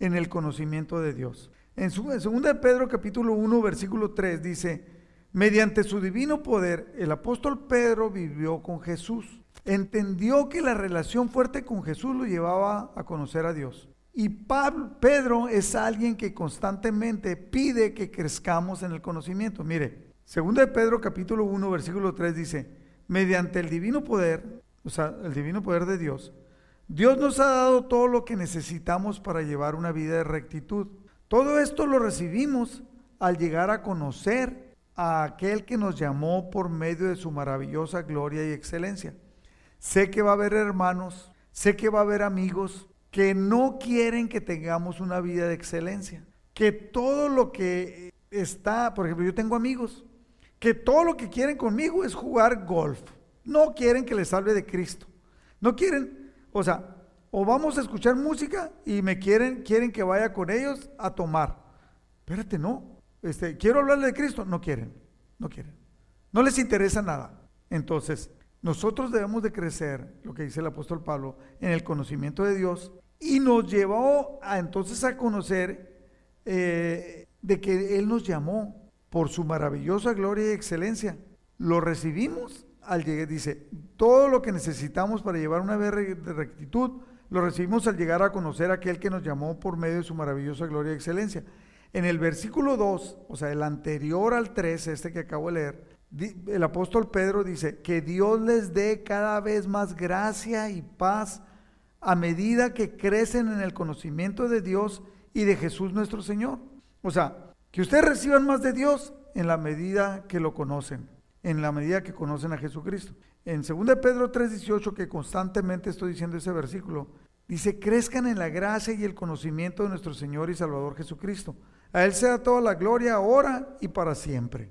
en el conocimiento de Dios. En, su, 2 Pedro capítulo 1 versículo 3 dice, mediante su divino poder, el apóstol Pedro vivió con Jesús. Entendió que la relación fuerte con Jesús lo llevaba a conocer a Dios. Y Pablo, Pedro es alguien que constantemente pide que crezcamos en el conocimiento. Mire, segundo de Pedro capítulo 1 versículo 3 dice, mediante el divino poder, o sea, el divino poder de Dios, Dios nos ha dado todo lo que necesitamos para llevar una vida de rectitud. Todo esto lo recibimos al llegar a conocer a aquel que nos llamó por medio de su maravillosa gloria y excelencia. Sé que va a haber hermanos, sé que va a haber amigos que no quieren que tengamos una vida de excelencia, que todo lo que está, por ejemplo, yo tengo amigos que todo lo que quieren conmigo es jugar golf. No quieren que les salve de Cristo. No quieren, o sea, o vamos a escuchar música y me quieren, quieren que vaya con ellos a tomar. Espérate, no. Este, quiero hablarle de Cristo. No quieren, no quieren. No les interesa nada. Entonces, nosotros debemos de crecer, lo que dice el apóstol Pablo, en el conocimiento de Dios y nos llevó a entonces a conocer eh, de que Él nos llamó por su maravillosa gloria y excelencia. Lo recibimos al llegar, dice, todo lo que necesitamos para llevar una vida de rectitud, lo recibimos al llegar a conocer a aquel que nos llamó por medio de su maravillosa gloria y excelencia. En el versículo 2, o sea, el anterior al 3, este que acabo de leer, el apóstol Pedro dice, que Dios les dé cada vez más gracia y paz a medida que crecen en el conocimiento de Dios y de Jesús nuestro Señor. O sea, que ustedes reciban más de Dios en la medida que lo conocen, en la medida que conocen a Jesucristo. En 2 Pedro 3:18, que constantemente estoy diciendo ese versículo, dice, crezcan en la gracia y el conocimiento de nuestro Señor y Salvador Jesucristo. A Él sea toda la gloria ahora y para siempre.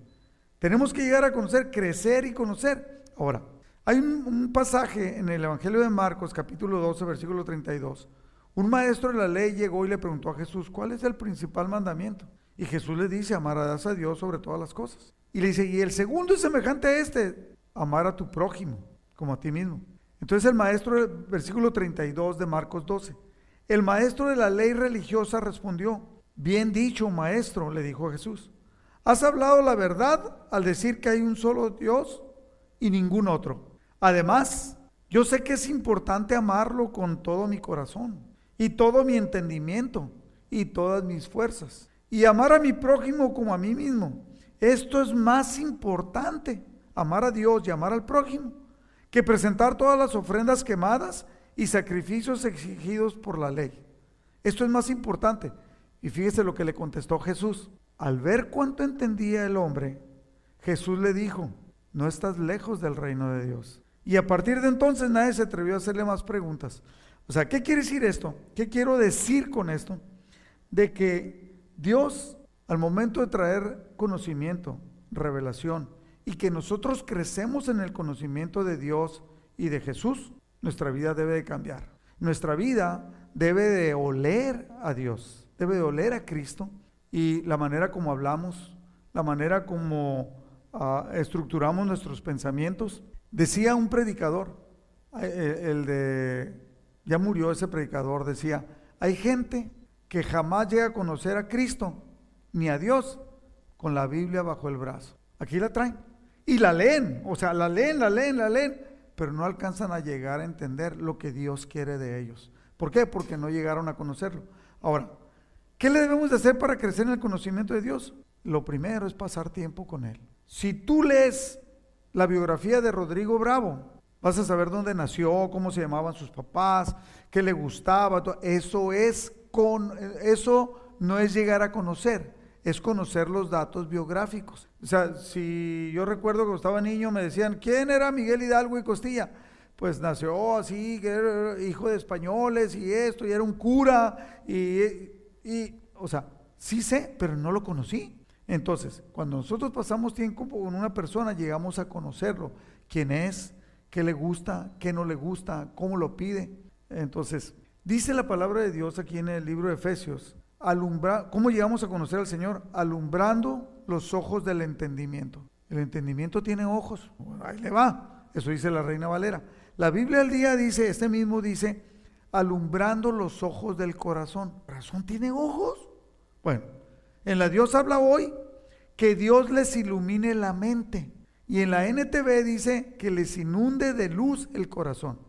Tenemos que llegar a conocer, crecer y conocer. Ahora, hay un, pasaje en el Evangelio de Marcos, capítulo 12, versículo 32. Un maestro de la ley llegó y le preguntó a Jesús, ¿cuál es el principal mandamiento? Y Jesús le dice, amarás a Dios sobre todas las cosas. Y le dice, y el segundo es semejante a este, amar a tu prójimo, como a ti mismo. Entonces el maestro, versículo 32 de Marcos 12, el maestro de la ley religiosa respondió, bien dicho, maestro, le dijo Jesús, has hablado la verdad al decir que hay un solo Dios y ningún otro. Además, yo sé que es importante amarlo con todo mi corazón y todo mi entendimiento y todas mis fuerzas y amar a mi prójimo como a mí mismo. Esto es más importante, amar a Dios y amar al prójimo, que presentar todas las ofrendas quemadas y sacrificios exigidos por la ley. Esto es más importante. Y fíjese lo que le contestó Jesús. Al ver cuánto entendía el hombre, Jesús le dijo, no estás lejos del reino de Dios. Y a partir de entonces nadie se atrevió a hacerle más preguntas. O sea, ¿qué quiere decir esto? ¿Qué quiero decir con esto? De que Dios, al momento de traer conocimiento, revelación, y que nosotros crecemos en el conocimiento de Dios y de Jesús, nuestra vida debe de cambiar. Nuestra vida debe de oler a Dios, debe de oler a Cristo y la manera como hablamos, la manera como ah, estructuramos nuestros pensamientos. Decía un predicador, eh, eh, el de, ya murió ese predicador, decía, hay gente que jamás llega a conocer a Cristo ni a Dios con la Biblia bajo el brazo. Aquí la traen. Y la leen, o sea, la leen, la leen, la leen, pero no alcanzan a llegar a entender lo que Dios quiere de ellos. ¿Por qué? Porque no llegaron a conocerlo. Ahora, ¿qué le debemos de hacer para crecer en el conocimiento de Dios? Lo primero es pasar tiempo con Él. Si tú lees la biografía de Rodrigo Bravo, vas a saber dónde nació, cómo se llamaban sus papás, qué le gustaba. Eso es con, eso no es llegar a conocer, es conocer los datos biográficos. O sea, si yo recuerdo que estaba niño me decían, ¿quién era Miguel Hidalgo y Costilla? Pues nació así, que era hijo de españoles y esto, y era un cura, y, y, o sea, sí sé, pero no lo conocí. Entonces, cuando nosotros pasamos tiempo con una persona, llegamos a conocerlo, quién es, qué le gusta, qué no le gusta, cómo lo pide. Entonces, Dice la palabra de Dios aquí en el libro de Efesios, alumbra, ¿cómo llegamos a conocer al Señor? Alumbrando los ojos del entendimiento. El entendimiento tiene ojos, ahí le va, eso dice la Reina Valera. La Biblia al día dice, este mismo dice, alumbrando los ojos del corazón. ¿El corazón tiene ojos? Bueno, en la Dios habla hoy que Dios les ilumine la mente. Y en la NTV dice que les inunde de luz el corazón.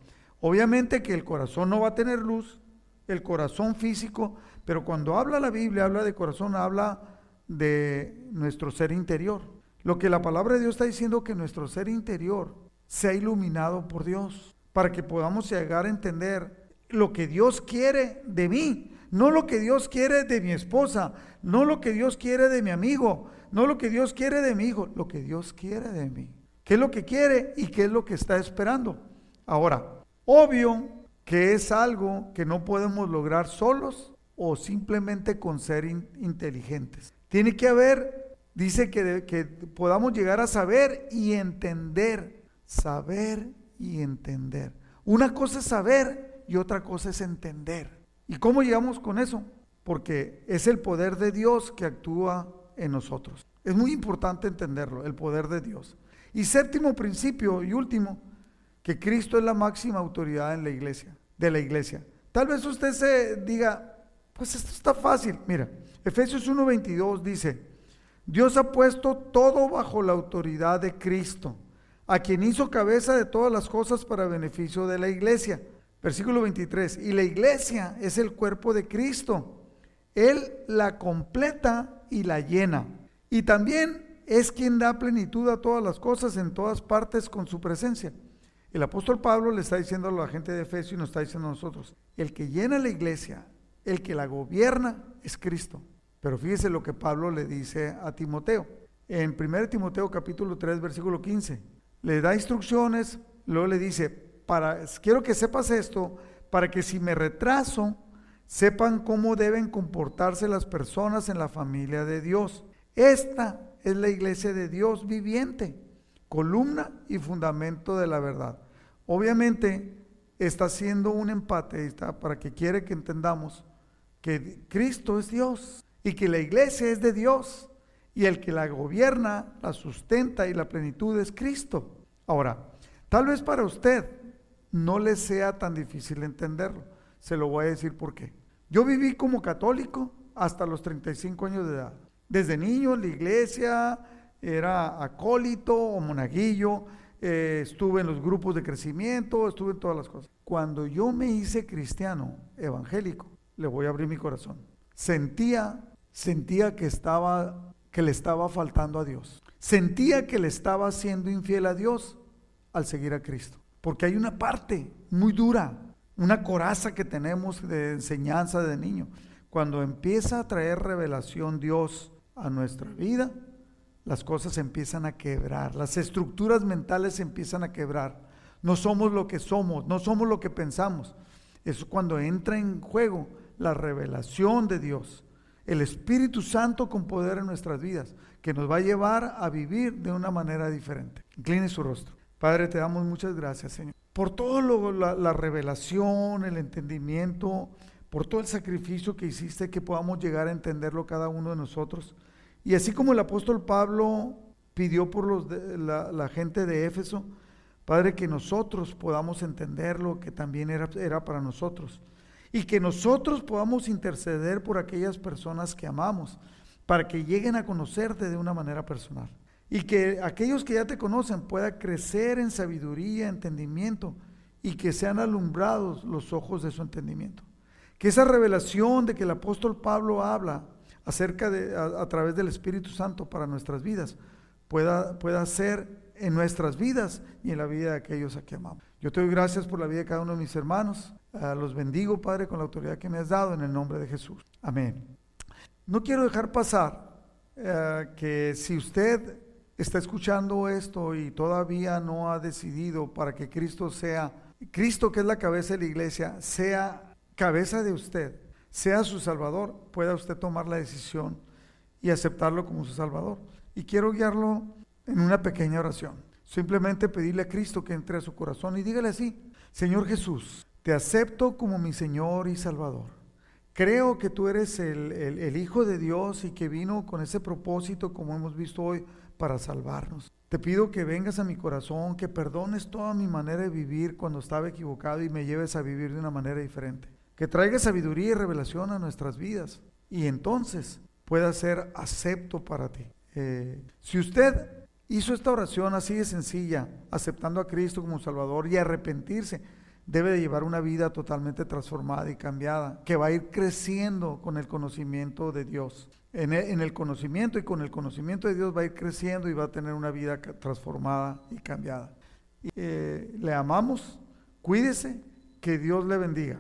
Obviamente que el corazón no va a tener luz, el corazón físico, pero cuando habla la Biblia, habla de corazón, habla de nuestro ser interior. Lo que la palabra de Dios está diciendo que nuestro ser interior sea iluminado por Dios, para que podamos llegar a entender lo que Dios quiere de mí, No lo que Dios quiere de mi esposa, no lo que Dios quiere de mi amigo, no lo que Dios quiere de mi hijo, lo que Dios quiere de mí. ¿Qué es lo que quiere y qué es lo que está esperando? Ahora, obvio que es algo que no podemos lograr solos o simplemente con ser inteligentes. Tiene que haber, dice que, que podamos llegar a saber y entender, saber y entender. Una cosa es saber y otra cosa es entender. ¿Y cómo llegamos con eso? Porque es el poder de Dios que actúa en nosotros. Es muy importante entenderlo, el poder de Dios. Y séptimo principio y último, que Cristo es la máxima autoridad en la iglesia, de la iglesia. Tal vez usted se diga, pues esto está fácil. Mira, Efesios 1:22 dice, Dios ha puesto todo bajo la autoridad de Cristo, a quien hizo cabeza de todas las cosas para beneficio de la iglesia. Versículo 23, y la iglesia es el cuerpo de Cristo. Él la completa y la llena. Y también es quien da plenitud a todas las cosas en todas partes con su presencia. El apóstol Pablo le está diciendo a la gente de Efesios y nos está diciendo a nosotros, el que llena la iglesia, el que la gobierna es Cristo. Pero fíjese lo que Pablo le dice a Timoteo. En 1 Timoteo capítulo 3 versículo 15, le da instrucciones, luego le dice, quiero que sepas esto, para que si me retraso, sepan cómo deben comportarse las personas en la familia de Dios. Esta es la iglesia de Dios viviente, columna y fundamento de la verdad. Obviamente está haciendo un empate para que quiere que entendamos que Cristo es Dios y que la iglesia es de Dios y el que la gobierna, la sustenta y la plenitud es Cristo. Ahora, tal vez para usted no le sea tan difícil entenderlo. Se lo voy a decir por qué. Yo viví como católico hasta los 35 años de edad. Desde niño en la iglesia era acólito o monaguillo, eh, estuve en los grupos de crecimiento, estuve en todas las cosas. Cuando yo me hice cristiano evangélico, le voy a abrir mi corazón. Sentía, sentía que estaba, que le estaba faltando a Dios. Sentía que le estaba siendo infiel a Dios al seguir a Cristo. Porque hay una parte muy dura, una coraza que tenemos de enseñanza de niño. Cuando empieza a traer revelación Dios a nuestra vida, las cosas empiezan a quebrar, las estructuras mentales empiezan a quebrar. No somos lo que somos, no somos lo que pensamos. Es cuando entra en juego la revelación de Dios, el Espíritu Santo con poder en nuestras vidas, que nos va a llevar a vivir de una manera diferente. Incline su rostro. Padre, te damos muchas gracias, Señor, por todo la, la revelación, el entendimiento, por todo el sacrificio que hiciste, que podamos llegar a entenderlo cada uno de nosotros. Y así como el apóstol Pablo pidió por los la, la, gente de Éfeso, Padre, que nosotros podamos entenderlo, que también era, era para nosotros. Y que nosotros podamos interceder por aquellas personas que amamos, para que lleguen a conocerte de una manera personal y que aquellos que ya te conocen puedan crecer en sabiduría, entendimiento y que sean alumbrados los ojos de su entendimiento. Que esa revelación de que el apóstol Pablo habla acerca de a, través del Espíritu Santo para nuestras vidas pueda, pueda ser en nuestras vidas y en la vida de aquellos a que amamos. Yo te doy gracias por la vida de cada uno de mis hermanos. Uh, los bendigo, Padre, con la autoridad que me has dado en el nombre de Jesús. Amén. No quiero dejar pasar uh, que si usted está escuchando esto y todavía no ha decidido para que Cristo sea, Cristo que es la cabeza de la iglesia, sea cabeza de usted, sea su Salvador, pueda usted tomar la decisión y aceptarlo como su Salvador. Y quiero guiarlo en una pequeña oración. Simplemente pedirle a Cristo que entre a su corazón y dígale así, Señor Jesús, te acepto como mi Señor y Salvador. Creo que tú eres el, el Hijo de Dios y que vino con ese propósito, como hemos visto hoy, para salvarnos. Te pido que vengas a mi corazón, que perdones toda mi manera de vivir cuando estaba equivocado y me lleves a vivir de una manera diferente. Que traigas sabiduría y revelación a nuestras vidas y entonces pueda ser acepto para ti. Eh, si usted hizo esta oración así de sencilla, aceptando a Cristo como Salvador y arrepentirse, debe de llevar una vida totalmente transformada y cambiada, que va a ir creciendo con el conocimiento de Dios. E, en el, conocimiento y con el conocimiento de Dios va a ir creciendo y va a tener una vida transformada y cambiada. Eh, le amamos, cuídese, que Dios le bendiga.